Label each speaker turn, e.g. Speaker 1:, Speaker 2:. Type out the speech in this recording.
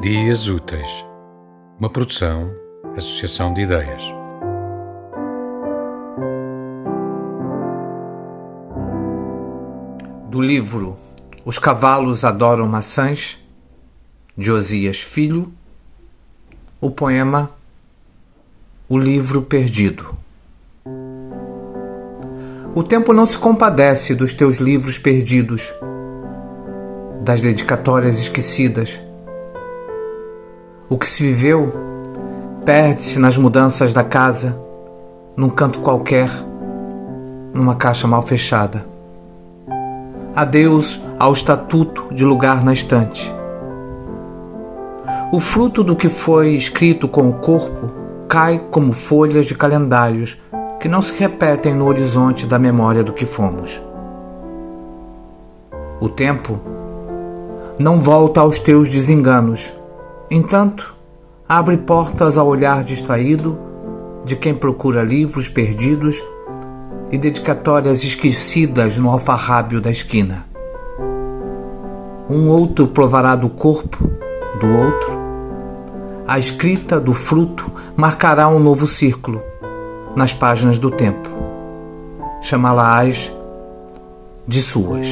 Speaker 1: Dias Úteis, uma produção, associação de ideias.
Speaker 2: Do livro Os Cavalos Adoram Maçãs, de Osias Filho, o poema O Livro Perdido. O tempo não se compadece dos teus livros perdidos, das dedicatórias esquecidas o que se viveu perde-se nas mudanças da casa, num canto qualquer, numa caixa mal fechada. Adeus ao estatuto de lugar na estante. O fruto do que foi escrito com o corpo cai como folhas de calendários que não se repetem no horizonte da memória do que fomos. O tempo não volta aos teus desenganos Entanto, abre portas ao olhar distraído de quem procura livros perdidos e dedicatórias esquecidas no alfarrábio da esquina. Um outro provará do corpo do outro. A escrita do fruto marcará um novo círculo nas páginas do tempo. Chamá-la-ás de suas.